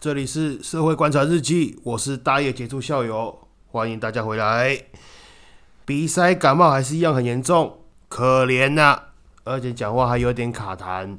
这里是社会观察日记，我是大业杰出校友，欢迎大家回来。鼻塞感冒还是一样很严重，可怜呐、而且讲话还有点卡痰。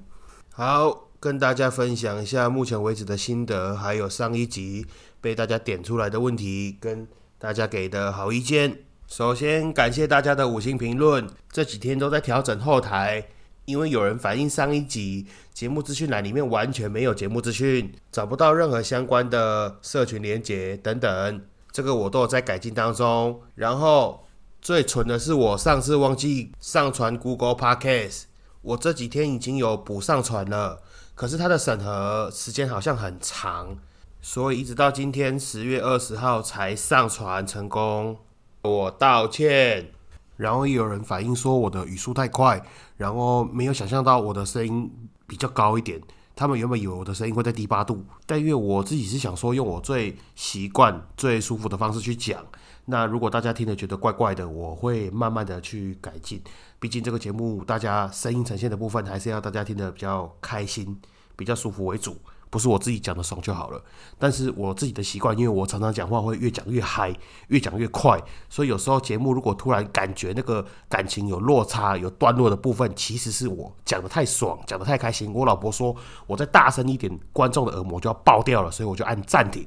好，跟大家分享一下目前为止的心得，还有上一集被大家点出来的问题，跟大家给的好意见。首先感谢大家的五星评论，这几天都在调整后台。因为有人反映上一集节目资讯栏里面完全没有节目资讯，找不到任何相关的社群连结等等，这个我都有在改进当中。然后最蠢的是我上次忘记上传 Google Podcast，我这几天已经有补上传了，可是它的审核时间好像很长，所以一直到今天十月二十号才上传成功，我道歉。然后也有人反映说我的语速太快，然后没有想象到我的声音比较高一点。他们原本以为我的声音会在低八度，但因为我自己是想说用我最习惯、最舒服的方式去讲。那如果大家听了觉得怪怪的，我会慢慢的去改进。毕竟这个节目大家声音呈现的部分还是要大家听得比较开心、比较舒服为主。不是我自己讲的爽就好了，但是我自己的习惯，因为我常常讲话会越讲越嗨，越讲越快，所以有时候节目如果突然感觉那个感情有落差、有段落的部分，其实是我讲的太爽，讲的太开心。我老婆说我再大声一点，观众的耳膜就要爆掉了，所以我就按暂停，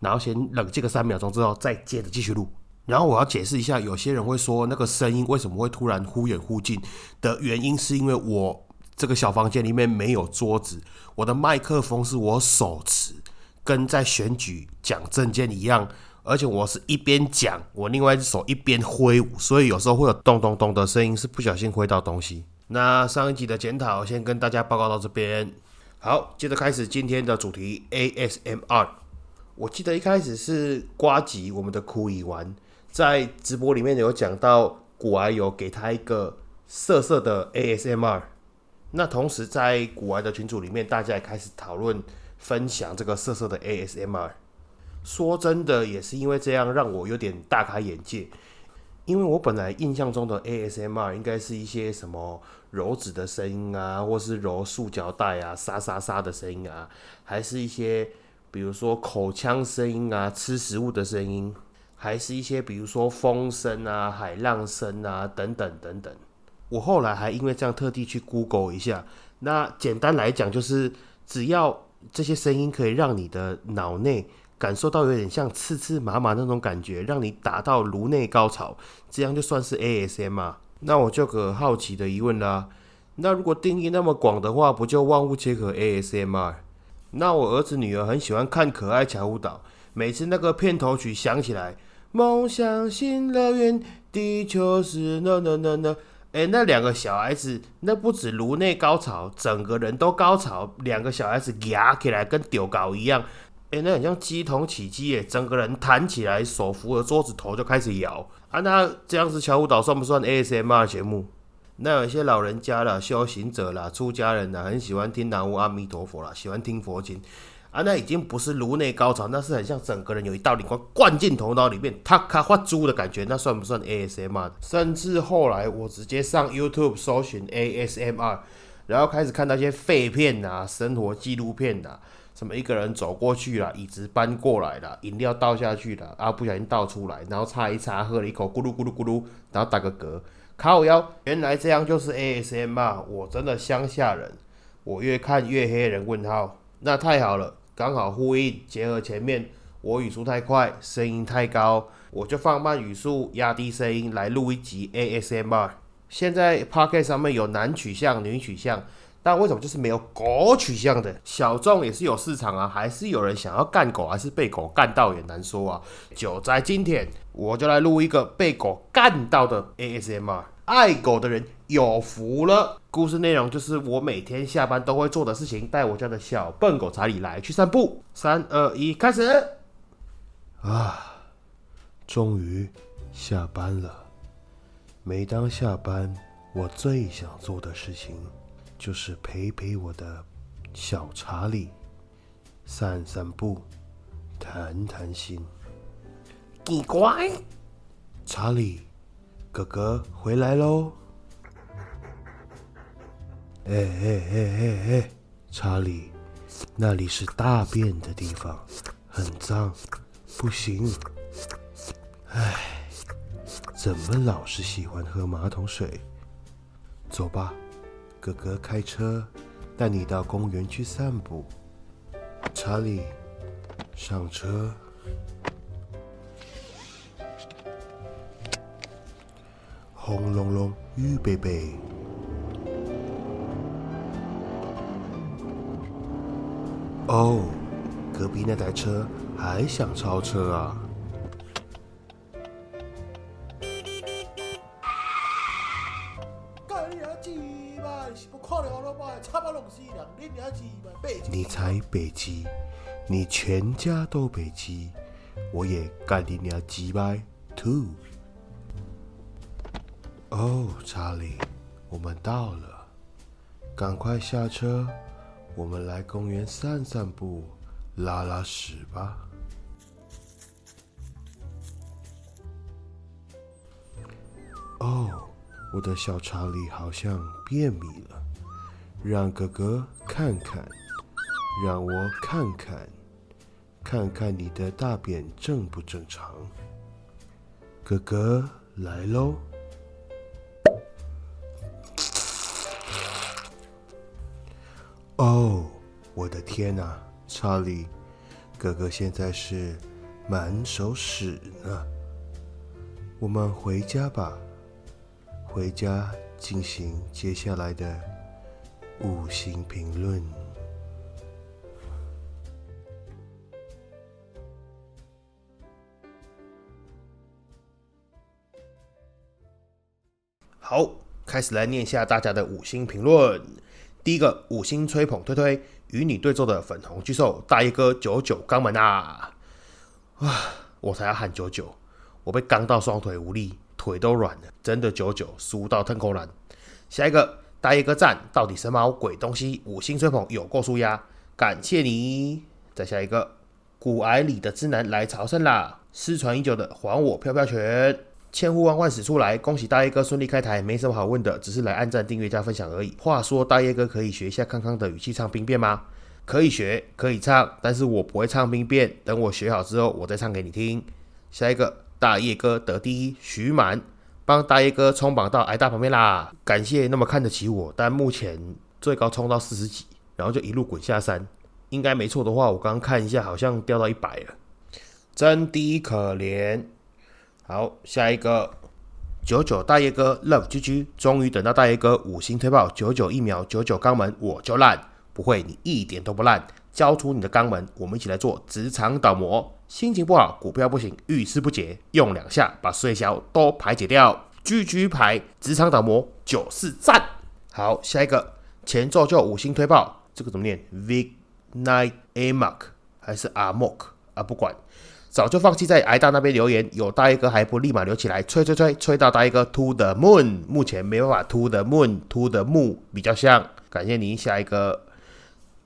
然后先冷静个三秒钟之后，再接着继续录。然后我要解释一下，有些人会说那个声音为什么会突然忽远忽近的原因，是因为我。这个小房间里面没有桌子，我的麦克风是我手持，跟在选举讲证件一样，而且我是一边讲，我另外一只手一边挥舞，所以有时候会有咚咚咚的声音，是不小心挥到东西。那上一集的检讨先跟大家报告到这边，好，接着开始今天的主题 ASMR。我记得一开始是瓜吉我们的酷乙玩在直播里面有讲到，古癌有给他一个色色的 ASMR。那同时，在古玩的群组里面，大家也开始讨论、分享这个色色的 ASMR。说真的，也是因为这样，让我有点大开眼界。因为我本来印象中的 ASMR 应该是一些什么揉纸的声音啊，或是揉塑胶袋啊、沙沙沙的声音啊，还是一些比如说口腔声音啊、吃食物的声音，还是一些比如说风声啊、海浪声啊等等等等。我后来还因为这样特地去 Google 一下，那简单来讲就是，只要这些声音可以让你的脑内感受到有点像刺刺麻麻那种感觉，让你达到颅内高潮，这样就算是 ASM 啊。那我就个好奇的疑问啦，那如果定义那么广的话，不就万物皆可 ASMR？那我儿子女儿很喜欢看可爱巧舞蹈，每次那个片头曲响起来，梦想新乐园，地球是 no no no no。哎，那两个小孩子，那不止颅内高潮，整个人都高潮。两个小孩子压起来跟丢高一样，哎，那很像鸡同起鸡耶，整个人弹起来，手扶着桌子头就开始摇啊。那这样子小舞蹈算不算 ASMR 节目？那有一些老人家啦、修行者啦、出家人啦，很喜欢听南无阿弥陀佛啦，喜欢听佛经。啊，那已经不是颅内高潮，那是很像整个人有一道灵光灌进头脑里面，咔咔发猪的感觉，那算不算 ASMR？甚至后来我直接上 YouTube 搜寻 ASMR，然后开始看那些废片呐、生活纪录片呐，什么一个人走过去了，椅子搬过来了，饮料倒下去了，啊不小心倒出来，然后擦一擦，喝了一口，咕噜咕噜咕噜，然后打个嗝，靠腰，原来这样就是 ASMR，我真的乡下人，我越看越黑人问号，那太好了。刚好呼应，结合前面我语速太快，声音太高，我就放慢语速，压低声音来录一集 ASMR。现在 Pocket 上面有男取向、女取向，但为什么就是没有狗取向的？小众也是有市场啊，还是有人想要干狗，还是被狗干到也难说啊。就在今天，我就来录一个被狗干到的 ASMR。爱狗的人有福了。故事内容就是我每天下班都会做的事情，带我家的小笨狗查理来去散步。三二一，开始！啊，终于下班了。每当下班，我最想做的事情就是陪陪我的小查理，散散步，谈谈心。奇怪，查理。哥哥回来喽！哎哎哎哎哎，查理，那里是大便的地方，很脏，不行。哎，怎么老是喜欢喝马桶水？走吧，哥哥开车带你到公园去散步。查理，上车。轰隆隆，预备备。哦，隔壁那台车还想超车啊！你才北极，你全家都北极，我也干你娘鸡巴 too。哦，查理，我们到了，赶快下车，我们来公园散散步，拉拉屎吧。哦，我的小查理好像便秘了，让哥哥看看，让我看看，看看你的大便正不正常。哥哥来喽。哦，我的天哪，查理，哥哥现在是满手屎呢。我们回家吧，回家进行接下来的五星评论。好，开始来念一下大家的五星评论。第一个五星吹捧推推与你对坐的粉红巨兽大叶哥九九肛门啊！啊，我才要喊九九，我被刚到双腿无力，腿都软了，真的九九输到腾口蓝。下一个大叶哥赞，到底什么鬼东西？五星吹捧有够输呀，感谢你。再下一个骨癌里的之男来朝圣啦，失传已久的还我飘飘拳。千呼万唤始出来，恭喜大叶哥顺利开台，没什么好问的，只是来按赞、订阅、加分享而已。话说大叶哥可以学一下康康的语气唱兵变吗？可以学，可以唱，但是我不会唱兵变。等我学好之后，我再唱给你听。下一个大叶哥得第一，徐满帮大叶哥冲榜到挨大旁边啦，感谢那么看得起我，但目前最高冲到四十几，然后就一路滚下山，应该没错的话，我刚刚看一下，好像掉到一百了，真的可怜。好，下一个。九九大爷哥 love 居居，终于等到大爷哥五星推爆。九九疫苗九九肛门，我就烂，不会，你一点都不烂，交出你的肛门，我们一起来做职场倒模。心情不好，股票不行，遇事不解，用两下把碎消都排解掉。居居牌职场倒模九四赞。好，下一个前奏就五星推爆，这个怎么念？Vig Night A Mark 还是 Amok 啊？不管。早就放弃在挨大那边留言，有大一哥还不立马留起来，吹吹吹吹到大一哥 to the moon，目前没办法 to the moon，to the moon 比较像。感谢您，下一个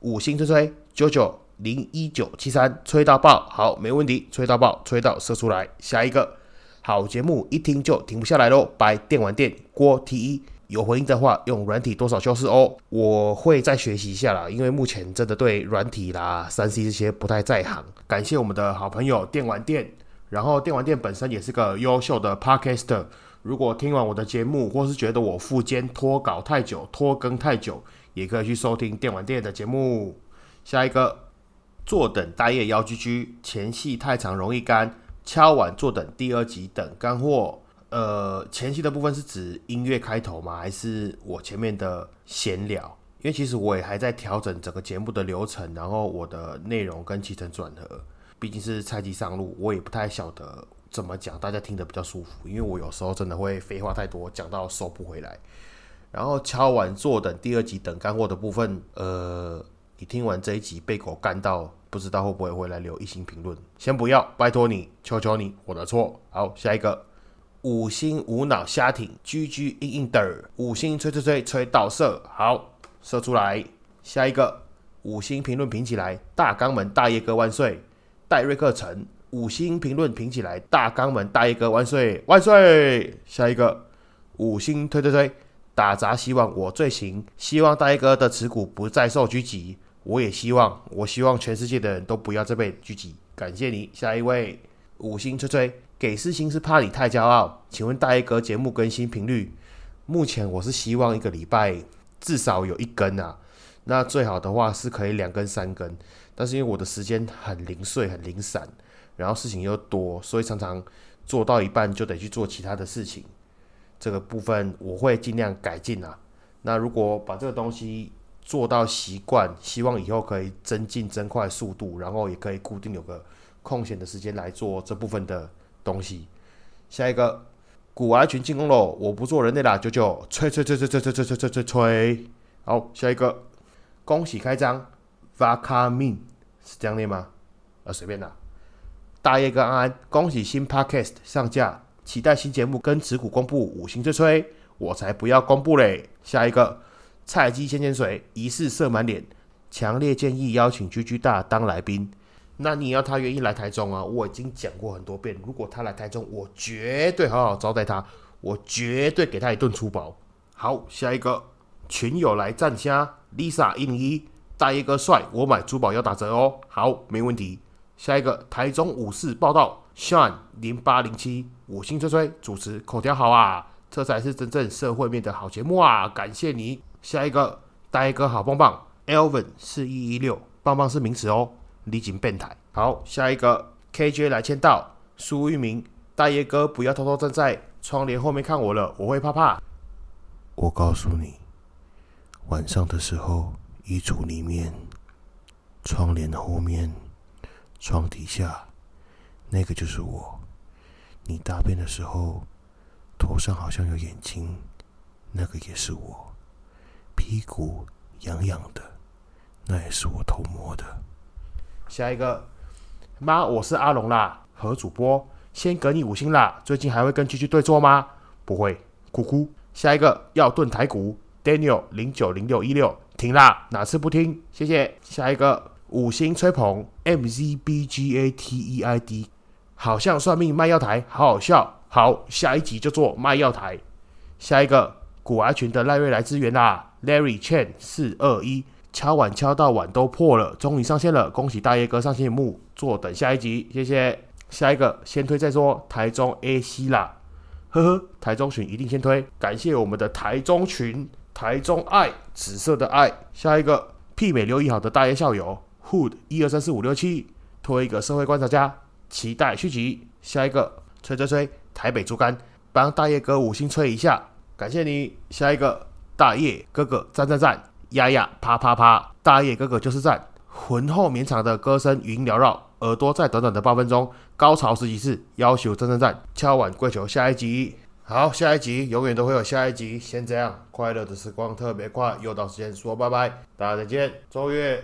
五星吹吹九九零一九七三吹到爆，好，没问题，吹到爆，吹到射出来。下一个好节目一听就停不下来喽，白电玩店郭 T 一。有回应的话，用软体多少修饰哦？我会再学习一下啦，因为目前真的对软体啦、三 C 这些不太在行。感谢我们的好朋友电玩店，然后电玩店本身也是个优秀的 Podcaster。如果听完我的节目，或是觉得我附间拖稿太久、拖更太久，也可以去收听电玩店的节目。下一个，坐等大夜妖居居，前戏太长容易干，敲碗坐等第二集等干货。呃，前戏的部分是指音乐开头吗？还是我前面的闲聊？因为其实我也还在调整整个节目的流程，然后我的内容跟起承转合。毕竟是菜鸡上路，我也不太晓得怎么讲，大家听得比较舒服。因为我有时候真的会废话太多，讲到收不回来。然后敲完坐等第二集等干货的部分，呃，你听完这一集被狗干到，不知道会不会回来留一星评论？先不要，拜托你，求求你，我的错。好，下一个五星无脑瞎挺，G G 硬硬的，五星吹吹吹吹到射，好射出来。下一个五星评论评起来，大肛门大爷哥万岁！戴瑞克城五星评论评起来，大肛门大爷哥万岁万岁！下一个五星推推推，打杂希望我最行，希望大爷哥的持股不再受狙击，我也希望，我希望全世界的人都不要再被狙击。感谢你，下一位五星吹吹，给四星是怕你太骄傲。请问大爷哥节目更新频率？目前我是希望一个礼拜至少有一根啊，那最好的话是可以两根三根。但是因为我的时间很零碎、很零散，然后事情又多，所以常常做到一半就得去做其他的事情。这个部分我会尽量改进啊。那如果把这个东西做到习惯，希望以后可以增进、增快速度，然后也可以固定有个空闲的时间来做这部分的东西。下一个，古埃群进攻喽！我不做人类啦，九九吹吹吹吹吹吹吹吹吹吹吹。好，下一个，恭喜开张。Vakamin 是这样念吗？啊，随便啦。大叶跟安安，恭喜新 Podcast 上架，期待新节目跟持股公布。五星吹吹，我才不要公布嘞。下一个，菜鸡先潜水，疑似射满脸，强烈建议邀请居居大当来宾。那你要他愿意来台中啊？我已经讲过很多遍，如果他来台中，我绝对好好招待他，我绝对给他一顿粗暴。好，下一个群友来赞虾，Lisa 一零一。大爷哥帅，我买珠宝要打折哦。好，没问题。下一个台中五四报道，Sean 零八零七五星吹吹主持口条好啊，这才是真正社会面的好节目啊！感谢你。下一个大爷哥好棒棒，Elvin 四一一六棒棒是名词哦，离经变态。好，下一个 KJ 来签到，苏玉明大爷哥不要偷偷站在窗帘后面看我了，我会怕怕。我告诉你，晚上的时候。衣橱里面、窗帘后面、床底下，那个就是我。你大便的时候，头上好像有眼睛，那个也是我。屁股痒痒的，那也是我偷摸的。下一个，妈，我是阿龙啦，何主播，先给你五星啦。最近还会跟继续对坐吗？不会，哭哭。下一个要炖台骨，Daniel 零九零六一六。停啦，哪次不听？谢谢。下一个五星吹捧，M Z B G A T E I D，好像算命卖药台，好好笑。好，下一集就做卖药台。下一个古玩群的赖瑞来支援啦，Larry Chen 四二一，敲碗敲到碗都破了，终于上线了，恭喜大爷哥上线幕，坐等下一集，谢谢。下一个先推再说，台中 A C 啦，呵呵，台中群一定先推，感谢我们的台中群。台中爱紫色的爱，下一个媲美留意好的大爷校友 Hood 一二三四五六七，推一个社会观察家，期待续集。下一个吹吹吹台北竹竿，帮大爷哥五星吹一下，感谢你。下一个大叶哥哥赞赞赞，呀呀啪啪啪，大叶哥哥就是赞，浑厚绵长的歌声余音缭绕，耳朵在短短的八分钟，高潮十几次，要求赞赞赞，敲碗跪求下一集。好，下一集永远都会有下一集。先这样，快乐的时光特别快，又到时间说拜拜，大家再见，周月。